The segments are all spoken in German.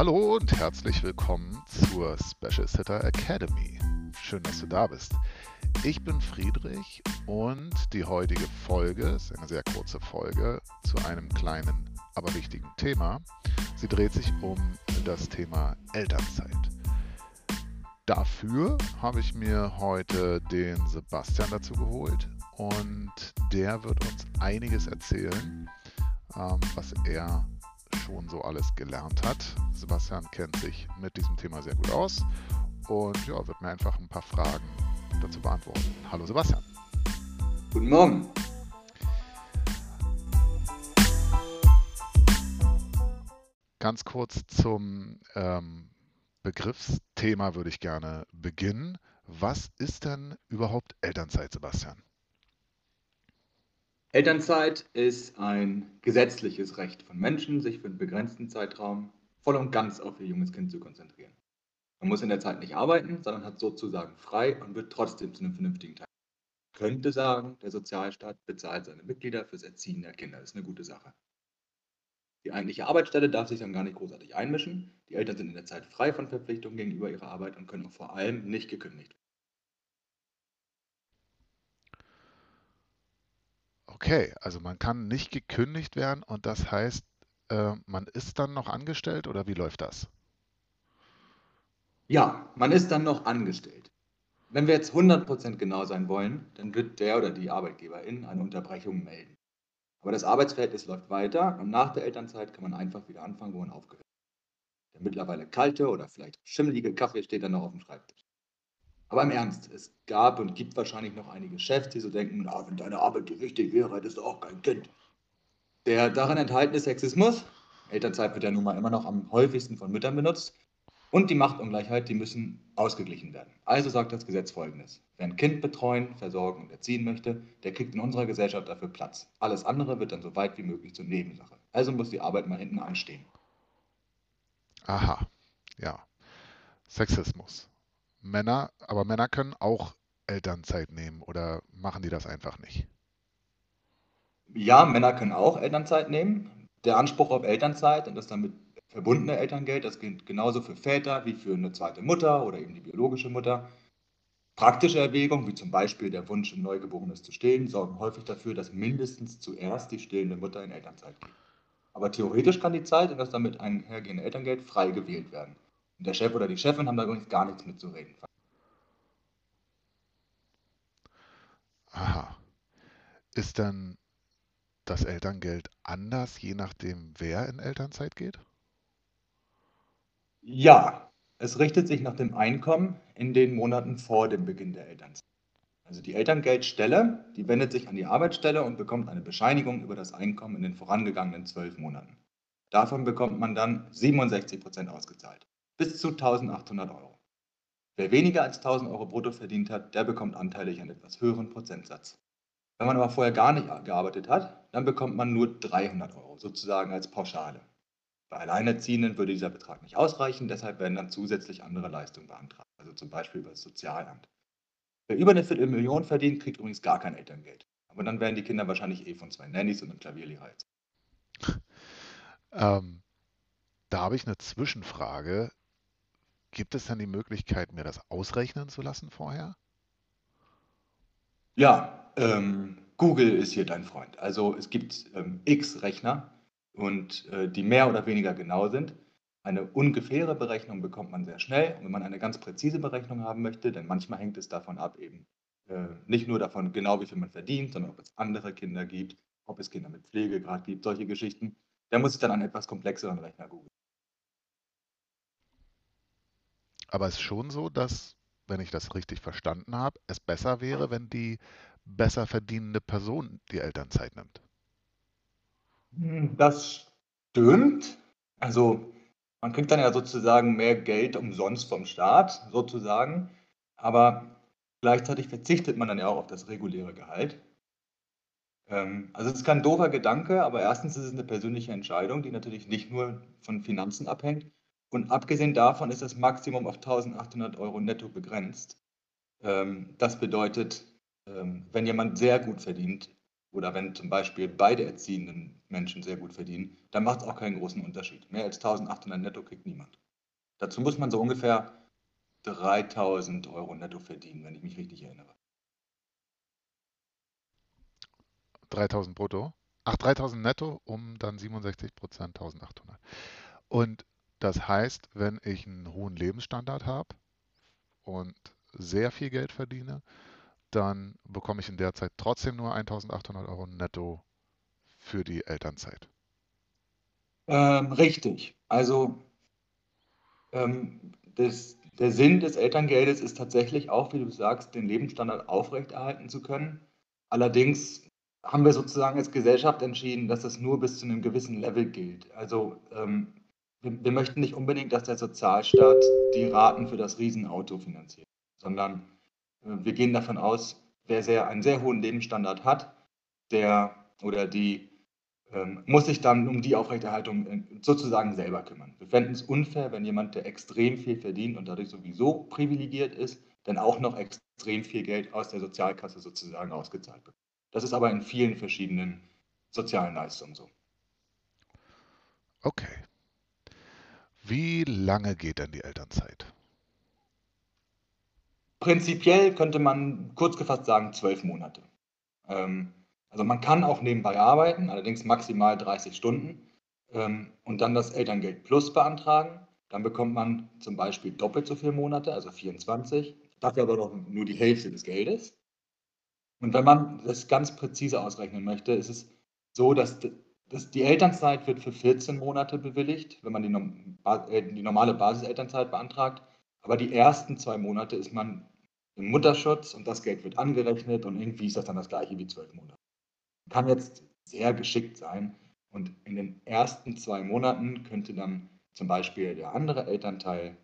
Hallo und herzlich willkommen zur Special Sitter Academy. Schön, dass du da bist. Ich bin Friedrich und die heutige Folge ist eine sehr kurze Folge zu einem kleinen, aber wichtigen Thema. Sie dreht sich um das Thema Elternzeit. Dafür habe ich mir heute den Sebastian dazu geholt und der wird uns einiges erzählen, ähm, was er schon so alles gelernt hat. Sebastian kennt sich mit diesem Thema sehr gut aus und ja, wird mir einfach ein paar Fragen dazu beantworten. Hallo Sebastian. Guten Morgen. Ganz kurz zum ähm, Begriffsthema würde ich gerne beginnen. Was ist denn überhaupt Elternzeit, Sebastian? Elternzeit ist ein gesetzliches Recht von Menschen, sich für einen begrenzten Zeitraum voll und ganz auf ihr junges Kind zu konzentrieren. Man muss in der Zeit nicht arbeiten, sondern hat sozusagen frei und wird trotzdem zu einem vernünftigen Teil. Ich könnte sagen, der Sozialstaat bezahlt seine Mitglieder fürs Erziehen der Kinder. Das ist eine gute Sache. Die eigentliche Arbeitsstelle darf sich dann gar nicht großartig einmischen. Die Eltern sind in der Zeit frei von Verpflichtungen gegenüber ihrer Arbeit und können auch vor allem nicht gekündigt werden. Okay, also man kann nicht gekündigt werden und das heißt, äh, man ist dann noch angestellt oder wie läuft das? Ja, man ist dann noch angestellt. Wenn wir jetzt 100% genau sein wollen, dann wird der oder die Arbeitgeberin eine Unterbrechung melden. Aber das Arbeitsverhältnis läuft weiter und nach der Elternzeit kann man einfach wieder anfangen, wo man aufgehört hat. Der mittlerweile kalte oder vielleicht schimmelige Kaffee steht dann noch auf dem Schreibtisch. Aber im Ernst, es gab und gibt wahrscheinlich noch einige Chefs, die so denken, na, wenn deine Arbeit die richtige wäre, hättest du auch kein Kind. Der darin enthaltene Sexismus, Elternzeit wird ja nun mal immer noch am häufigsten von Müttern benutzt, und die Machtungleichheit, die müssen ausgeglichen werden. Also sagt das Gesetz folgendes. Wer ein Kind betreuen, versorgen und erziehen möchte, der kriegt in unserer Gesellschaft dafür Platz. Alles andere wird dann so weit wie möglich zur Nebensache. Also muss die Arbeit mal hinten anstehen. Aha, ja. Sexismus. Männer, aber Männer können auch Elternzeit nehmen oder machen die das einfach nicht? Ja, Männer können auch Elternzeit nehmen. Der Anspruch auf Elternzeit und das damit verbundene Elterngeld, das gilt genauso für Väter wie für eine zweite Mutter oder eben die biologische Mutter. Praktische Erwägungen, wie zum Beispiel der Wunsch, ein Neugeborenes zu stillen, sorgen häufig dafür, dass mindestens zuerst die stillende Mutter in Elternzeit geht. Aber theoretisch kann die Zeit und das damit einhergehende Elterngeld frei gewählt werden. Und der Chef oder die Chefin haben da übrigens gar nichts mitzureden. Aha. Ist dann das Elterngeld anders, je nachdem, wer in Elternzeit geht? Ja, es richtet sich nach dem Einkommen in den Monaten vor dem Beginn der Elternzeit. Also die Elterngeldstelle, die wendet sich an die Arbeitsstelle und bekommt eine Bescheinigung über das Einkommen in den vorangegangenen zwölf Monaten. Davon bekommt man dann 67 Prozent ausgezahlt bis zu 1800 Euro. Wer weniger als 1000 Euro brutto verdient hat, der bekommt anteilig einen etwas höheren Prozentsatz. Wenn man aber vorher gar nicht gearbeitet hat, dann bekommt man nur 300 Euro, sozusagen als Pauschale. Bei Alleinerziehenden würde dieser Betrag nicht ausreichen, deshalb werden dann zusätzlich andere Leistungen beantragt, also zum Beispiel über das Sozialamt. Wer über eine Viertelmillion verdient, kriegt übrigens gar kein Elterngeld. Aber dann werden die Kinder wahrscheinlich eh von zwei Nannies und einem Klavierlehrer jetzt. Ähm, da habe ich eine Zwischenfrage. Gibt es denn die Möglichkeit, mir das ausrechnen zu lassen vorher? Ja, ähm, Google ist hier dein Freund. Also es gibt ähm, X-Rechner und äh, die mehr oder weniger genau sind. Eine ungefähre Berechnung bekommt man sehr schnell. Und wenn man eine ganz präzise Berechnung haben möchte, denn manchmal hängt es davon ab, eben äh, nicht nur davon genau, wie viel man verdient, sondern ob es andere Kinder gibt, ob es Kinder mit Pflegegrad gibt, solche Geschichten. Da muss ich dann einen etwas komplexeren Rechner googeln. Aber es ist schon so, dass, wenn ich das richtig verstanden habe, es besser wäre, wenn die besser verdienende Person die Elternzeit nimmt. Hm, das stimmt. Also man kriegt dann ja sozusagen mehr Geld umsonst vom Staat, sozusagen. Aber gleichzeitig verzichtet man dann ja auch auf das reguläre Gehalt. Ähm, also es ist kein doofer Gedanke, aber erstens ist es eine persönliche Entscheidung, die natürlich nicht nur von Finanzen abhängt, und abgesehen davon ist das Maximum auf 1800 Euro netto begrenzt. Ähm, das bedeutet, ähm, wenn jemand sehr gut verdient oder wenn zum Beispiel beide Erziehenden Menschen sehr gut verdienen, dann macht es auch keinen großen Unterschied. Mehr als 1800 netto kriegt niemand. Dazu muss man so ungefähr 3000 Euro netto verdienen, wenn ich mich richtig erinnere. 3000 brutto? Ach, 3000 netto, um dann 67 Prozent 1800. Und das heißt, wenn ich einen hohen Lebensstandard habe und sehr viel Geld verdiene, dann bekomme ich in der Zeit trotzdem nur 1800 Euro netto für die Elternzeit. Ähm, richtig. Also ähm, das, der Sinn des Elterngeldes ist tatsächlich auch, wie du sagst, den Lebensstandard aufrechterhalten zu können. Allerdings haben wir sozusagen als Gesellschaft entschieden, dass das nur bis zu einem gewissen Level gilt. Also ähm, wir, wir, möchten nicht unbedingt, dass der Sozialstaat die Raten für das Riesenauto finanziert, sondern äh, wir gehen davon aus, wer sehr, einen sehr hohen Lebensstandard hat, der oder die ähm, muss sich dann um die Aufrechterhaltung äh, sozusagen selber kümmern. Wir fänden es unfair, wenn jemand, der extrem viel verdient und dadurch sowieso privilegiert ist, dann auch noch extrem viel Geld aus der Sozialkasse sozusagen ausgezahlt bekommt. Das ist aber in vielen verschiedenen sozialen Leistungen so. Okay. Wie lange geht denn die Elternzeit? Prinzipiell könnte man kurz gefasst sagen zwölf Monate. Ähm, also man kann auch nebenbei arbeiten, allerdings maximal 30 Stunden ähm, und dann das Elterngeld Plus beantragen. Dann bekommt man zum Beispiel doppelt so viele Monate, also 24, dafür aber noch nur die Hälfte des Geldes. Und wenn man das ganz präzise ausrechnen möchte, ist es so, dass, dass die Elternzeit wird für 14 Monate bewilligt, wenn man die, äh, die normale Basiselternzeit beantragt. Aber die ersten zwei Monate ist man im Mutterschutz und das Geld wird angerechnet und irgendwie ist das dann das gleiche wie zwölf Monate kann jetzt sehr geschickt sein. Und in den ersten zwei Monaten könnte dann zum Beispiel der andere Elternteil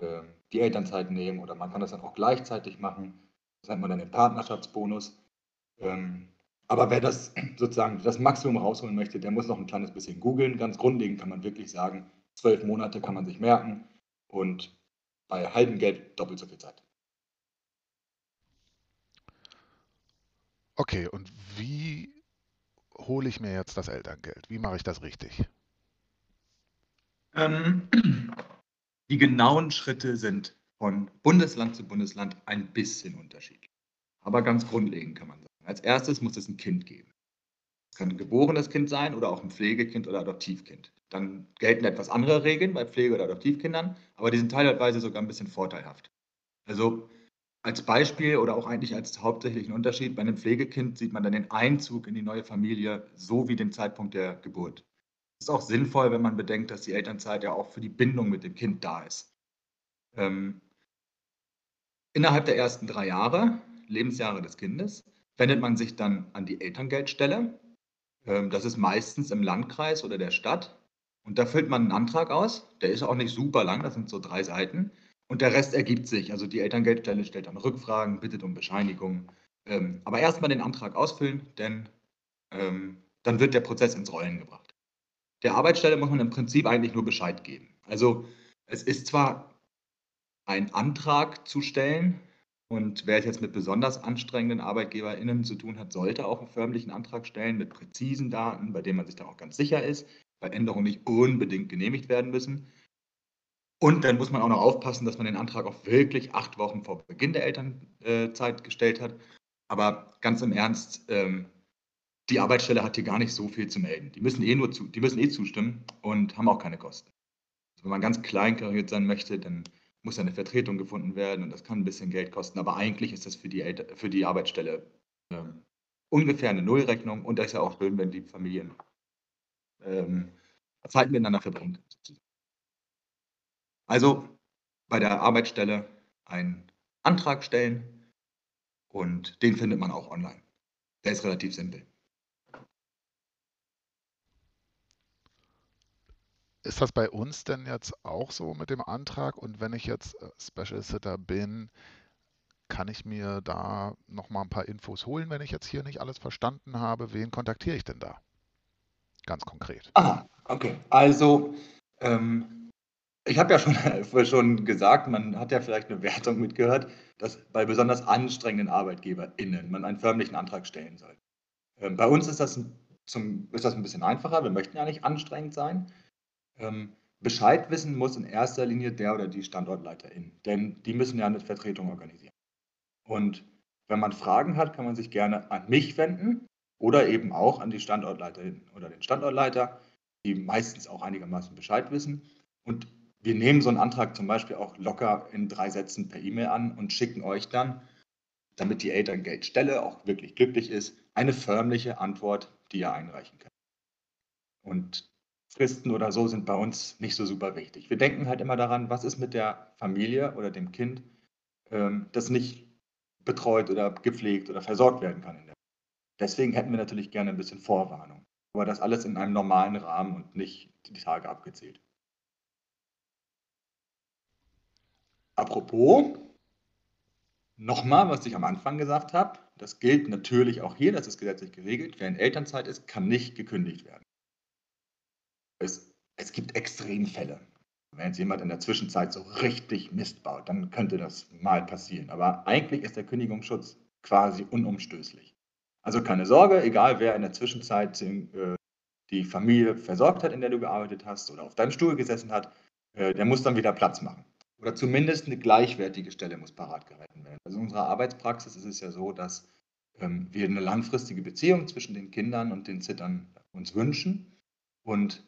äh, die Elternzeit nehmen oder man kann das dann auch gleichzeitig machen. Das nennt man dann den Partnerschaftsbonus. Ähm, aber wer das sozusagen das Maximum rausholen möchte, der muss noch ein kleines bisschen googeln. Ganz grundlegend kann man wirklich sagen, zwölf Monate kann man sich merken und bei halbem Geld doppelt so viel Zeit. Okay, und wie hole ich mir jetzt das Elterngeld? Wie mache ich das richtig? Ähm, die genauen Schritte sind von Bundesland zu Bundesland ein bisschen unterschiedlich. Aber ganz grundlegend kann man sagen. Als erstes muss es ein Kind geben. Es kann ein geborenes Kind sein oder auch ein Pflegekind oder Adoptivkind. Dann gelten etwas andere Regeln bei Pflege- oder Adoptivkindern, aber die sind teilweise sogar ein bisschen vorteilhaft. Also als Beispiel oder auch eigentlich als hauptsächlichen Unterschied, bei einem Pflegekind sieht man dann den Einzug in die neue Familie so wie den Zeitpunkt der Geburt. Das ist auch sinnvoll, wenn man bedenkt, dass die Elternzeit ja auch für die Bindung mit dem Kind da ist. Ähm, innerhalb der ersten drei Jahre, Lebensjahre des Kindes, wendet man sich dann an die Elterngeldstelle. Ähm, das ist meistens im Landkreis oder der Stadt. Und da füllt man einen Antrag aus. Der ist auch nicht super lang, das sind so drei Seiten. Und der Rest ergibt sich. Also die Elterngeldstelle stellt dann Rückfragen, bittet um Bescheinigungen. Ähm, aber erstmal den Antrag ausfüllen, denn ähm, dann wird der Prozess ins Rollen gebracht. Der Arbeitsstelle muss man im Prinzip eigentlich nur Bescheid geben. Also es ist zwar ein Antrag zu stellen, und wer jetzt mit besonders anstrengenden ArbeitgeberInnen zu tun hat, sollte auch einen förmlichen Antrag stellen mit präzisen Daten, bei denen man sich dann auch ganz sicher ist, weil Änderungen nicht unbedingt genehmigt werden müssen. Und dann muss man auch noch aufpassen, dass man den Antrag auch wirklich acht Wochen vor Beginn der Elternzeit gestellt hat. Aber ganz im Ernst, ähm, die Arbeitsstelle hat hier gar nicht so viel zu melden. Die müssen eh nur zu, die müssen eh zustimmen und haben auch keine Kosten. Also wenn man ganz kleinkariert sein möchte, dann muss eine Vertretung gefunden werden und das kann ein bisschen Geld kosten. Aber eigentlich ist das für die, Elter für die Arbeitsstelle ähm, ungefähr eine Nullrechnung und das ist ja auch schön, wenn die Familien ähm, Zeit miteinander verbringen. Also bei der Arbeitsstelle einen Antrag stellen und den findet man auch online. Der ist relativ simpel. Ist das bei uns denn jetzt auch so mit dem Antrag? Und wenn ich jetzt äh, Special Sitter bin, kann ich mir da noch mal ein paar Infos holen, wenn ich jetzt hier nicht alles verstanden habe? Wen kontaktiere ich denn da? Ganz konkret. Ah, okay. Also ähm, ich habe ja schon, schon gesagt, man hat ja vielleicht eine Wertung mitgehört, dass bei besonders anstrengenden ArbeitgeberInnen man einen förmlichen Antrag stellen soll. Ähm, bei uns ist das zum, ist das ein bisschen einfacher. Wir möchten ja nicht anstrengend sein. Ähm, Bescheid wissen muss in erster Linie der oder die Standortleiterin, denn die müssen ja eine Vertretung organisieren. Und wenn man Fragen hat, kann man sich gerne an mich wenden oder eben auch an die Standortleiterin oder den Standortleiter, die meistens auch einigermaßen Bescheid wissen. Und wir nehmen so einen Antrag zum Beispiel auch locker in drei Sätzen per E-Mail an und schicken euch dann, damit die Elterngeldstelle auch wirklich glücklich ist, eine förmliche Antwort, die ihr einreichen könnt. Und Fristen oder so sind bei uns nicht so super wichtig. Wir denken halt immer daran, was ist mit der Familie oder dem Kind, ähm, das nicht betreut oder gepflegt oder versorgt werden kann. Deswegen hätten wir natürlich gerne ein bisschen Vorwarnung. Aber das alles in einem normalen Rahmen und nicht die Tage abgezählt. Apropos, nochmal, was ich am Anfang gesagt habe, das gilt natürlich auch hier, das ist gesetzlich geregelt. Wer in Elternzeit ist, kann nicht gekündigt werden. Es, es gibt Extremfälle. Wenn jetzt jemand in der Zwischenzeit so richtig Mist baut, dann könnte das mal passieren. Aber eigentlich ist der Kündigungsschutz quasi unumstößlich. Also keine Sorge, egal wer in der Zwischenzeit äh, die Familie versorgt hat, in der du gearbeitet hast oder auf deinem Stuhl gesessen hat, äh, der muss dann wieder Platz machen. Oder zumindest eine gleichwertige Stelle muss parat gehalten werden. Also in unserer Arbeitspraxis ist es ja so, dass ähm, wir eine langfristige Beziehung zwischen den Kindern und den Zittern uns wünschen. Und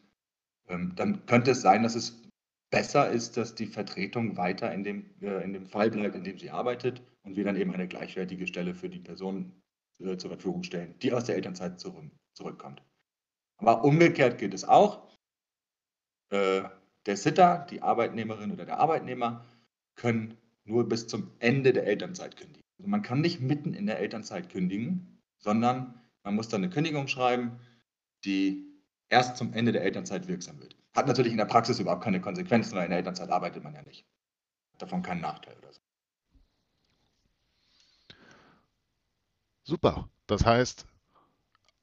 dann könnte es sein, dass es besser ist, dass die Vertretung weiter in dem, äh, in dem Fall bleibt, in dem sie arbeitet und wir dann eben eine gleichwertige Stelle für die Person äh, zur Verfügung stellen, die aus der Elternzeit zurück, zurückkommt. Aber umgekehrt gilt es auch. Äh, der Sitter, die Arbeitnehmerin oder der Arbeitnehmer können nur bis zum Ende der Elternzeit kündigen. Also man kann nicht mitten in der Elternzeit kündigen, sondern man muss dann eine Kündigung schreiben, die erst zum Ende der Elternzeit wirksam wird. Hat natürlich in der Praxis überhaupt keine Konsequenzen, weil in der Elternzeit arbeitet man ja nicht. Hat davon keinen Nachteil oder so. Super. Das heißt,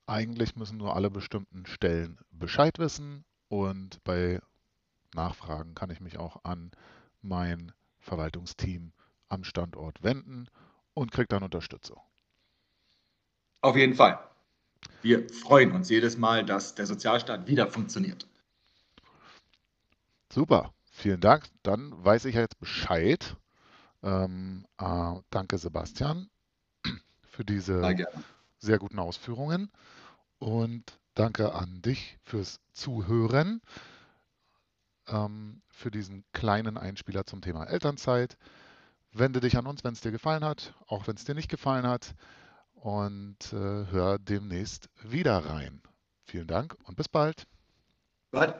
eigentlich müssen nur alle bestimmten Stellen Bescheid wissen und bei Nachfragen kann ich mich auch an mein Verwaltungsteam am Standort wenden und kriege dann Unterstützung. Auf jeden Fall. Wir freuen uns jedes Mal, dass der Sozialstaat wieder funktioniert. Super, vielen Dank. Dann weiß ich jetzt Bescheid. Ähm, äh, danke, Sebastian, für diese sehr guten Ausführungen. Und danke an dich fürs Zuhören, ähm, für diesen kleinen Einspieler zum Thema Elternzeit. Wende dich an uns, wenn es dir gefallen hat, auch wenn es dir nicht gefallen hat. Und äh, hör demnächst wieder rein. Vielen Dank und bis bald. Bye.